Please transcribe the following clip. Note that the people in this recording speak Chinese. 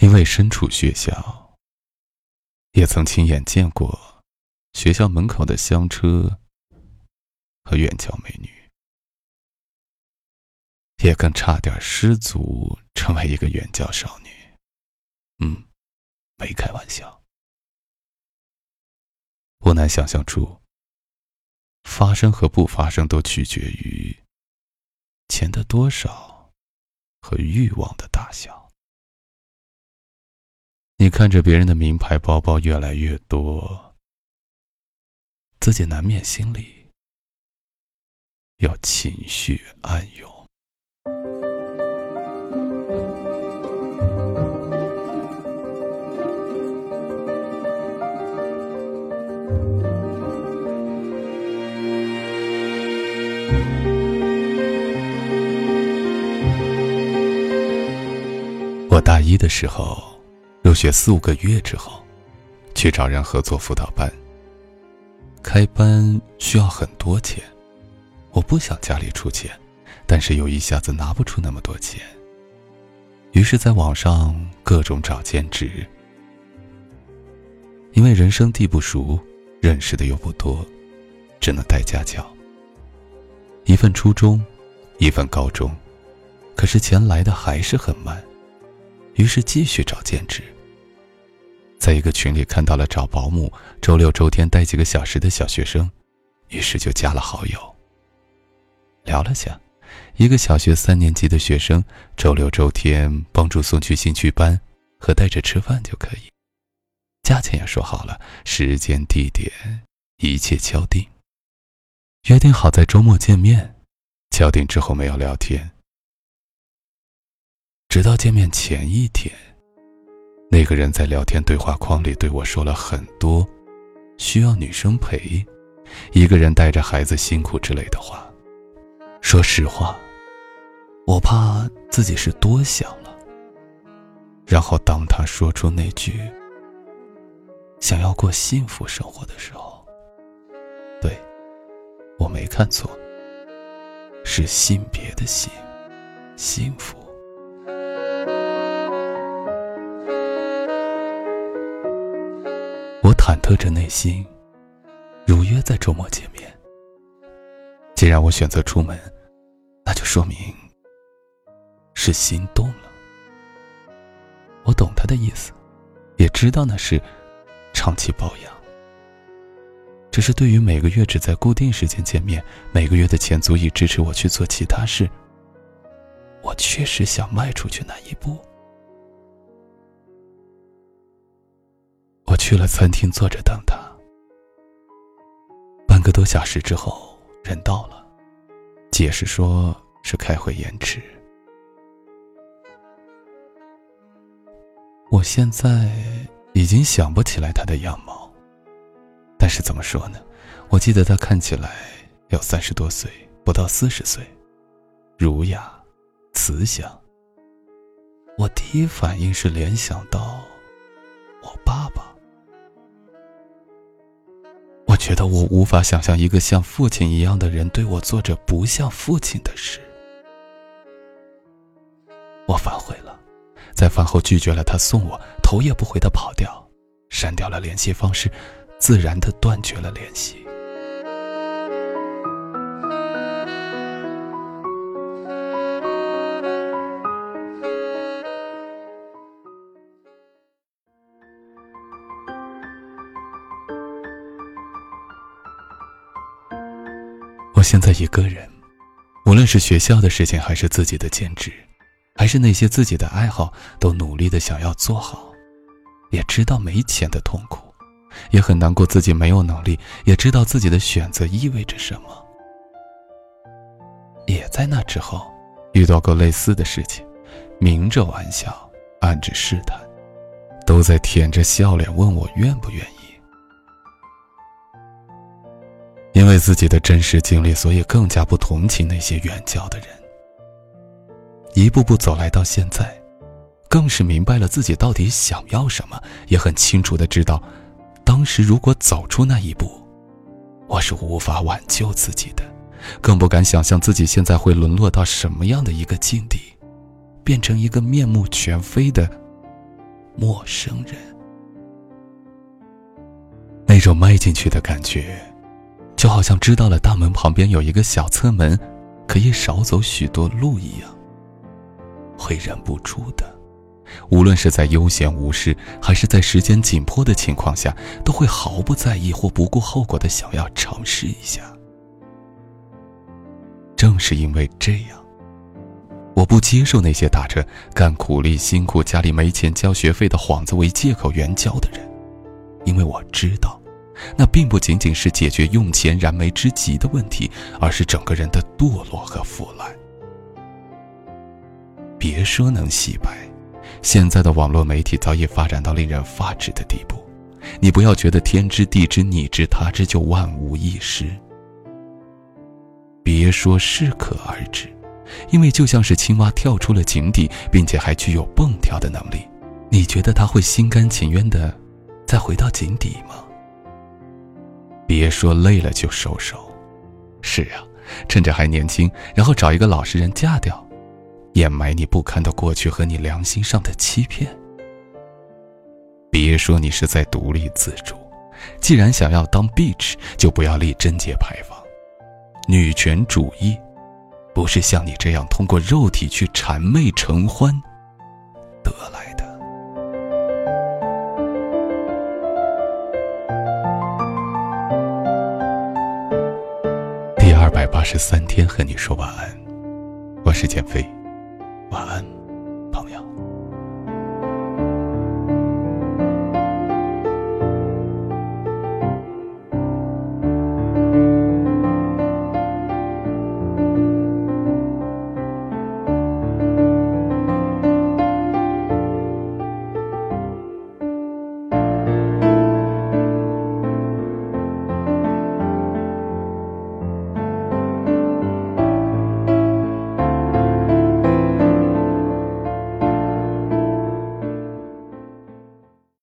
因为身处学校，也曾亲眼见过学校门口的香车和远郊美女，也更差点失足成为一个远郊少女。嗯，没开玩笑。不难想象出，发生和不发生都取决于钱的多少和欲望的大小。你看着别人的名牌包包越来越多，自己难免心里有情绪暗涌。我大一的时候。入学四五个月之后，去找人合作辅导班。开班需要很多钱，我不想家里出钱，但是又一下子拿不出那么多钱。于是，在网上各种找兼职。因为人生地不熟，认识的又不多，只能带家教。一份初中，一份高中，可是钱来的还是很慢，于是继续找兼职。在一个群里看到了找保姆，周六周天带几个小时的小学生，于是就加了好友。聊了下，一个小学三年级的学生，周六周天帮助送去兴趣班和带着吃饭就可以，价钱也说好了，时间地点一切敲定。约定好在周末见面，敲定之后没有聊天，直到见面前一天。那个人在聊天对话框里对我说了很多，需要女生陪，一个人带着孩子辛苦之类的话。说实话，我怕自己是多想了。然后当他说出那句“想要过幸福生活”的时候，对，我没看错，是性别的性，幸福。我忐忑着内心，如约在周末见面。既然我选择出门，那就说明是心动了。我懂他的意思，也知道那是长期保养。只是对于每个月只在固定时间见面，每个月的钱足以支持我去做其他事，我确实想迈出去那一步。去了餐厅，坐着等他。半个多小时之后，人到了，解释说是开会延迟。我现在已经想不起来他的样貌，但是怎么说呢？我记得他看起来有三十多岁，不到四十岁，儒雅、慈祥。我第一反应是联想到我爸觉得我无法想象一个像父亲一样的人对我做着不像父亲的事，我反悔了，在饭后拒绝了他送我，头也不回的跑掉，删掉了联系方式，自然的断绝了联系。我现在一个人，无论是学校的事情，还是自己的兼职，还是那些自己的爱好，都努力的想要做好。也知道没钱的痛苦，也很难过自己没有能力，也知道自己的选择意味着什么。也在那之后，遇到过类似的事情，明着玩笑，暗着试探，都在舔着笑脸问我愿不愿意。为自己的真实经历，所以更加不同情那些远交的人。一步步走来到现在，更是明白了自己到底想要什么，也很清楚的知道，当时如果走出那一步，我是无法挽救自己的，更不敢想象自己现在会沦落到什么样的一个境地，变成一个面目全非的陌生人。那种迈进去的感觉，就好像知道了大门旁边有一个小侧门，可以少走许多路一样，会忍不住的。无论是在悠闲无事，还是在时间紧迫的情况下，都会毫不在意或不顾后果的想要尝试一下。正是因为这样，我不接受那些打着干苦力、辛苦、家里没钱交学费的幌子为借口援交的人，因为我知道，那并不仅仅是解决用钱燃眉之急的问题，而是整个人的堕落和腐烂。别说能洗白。现在的网络媒体早已发展到令人发指的地步，你不要觉得天知地知你知他知就万无一失。别说适可而止，因为就像是青蛙跳出了井底，并且还具有蹦跳的能力，你觉得他会心甘情愿的再回到井底吗？别说累了就收手，是啊，趁着还年轻，然后找一个老实人嫁掉。掩埋你不堪的过去和你良心上的欺骗。别说你是在独立自主，既然想要当 bitch，就不要立贞节牌坊。女权主义，不是像你这样通过肉体去谄媚承欢得来八十三天和你说晚安。我是减肥晚安。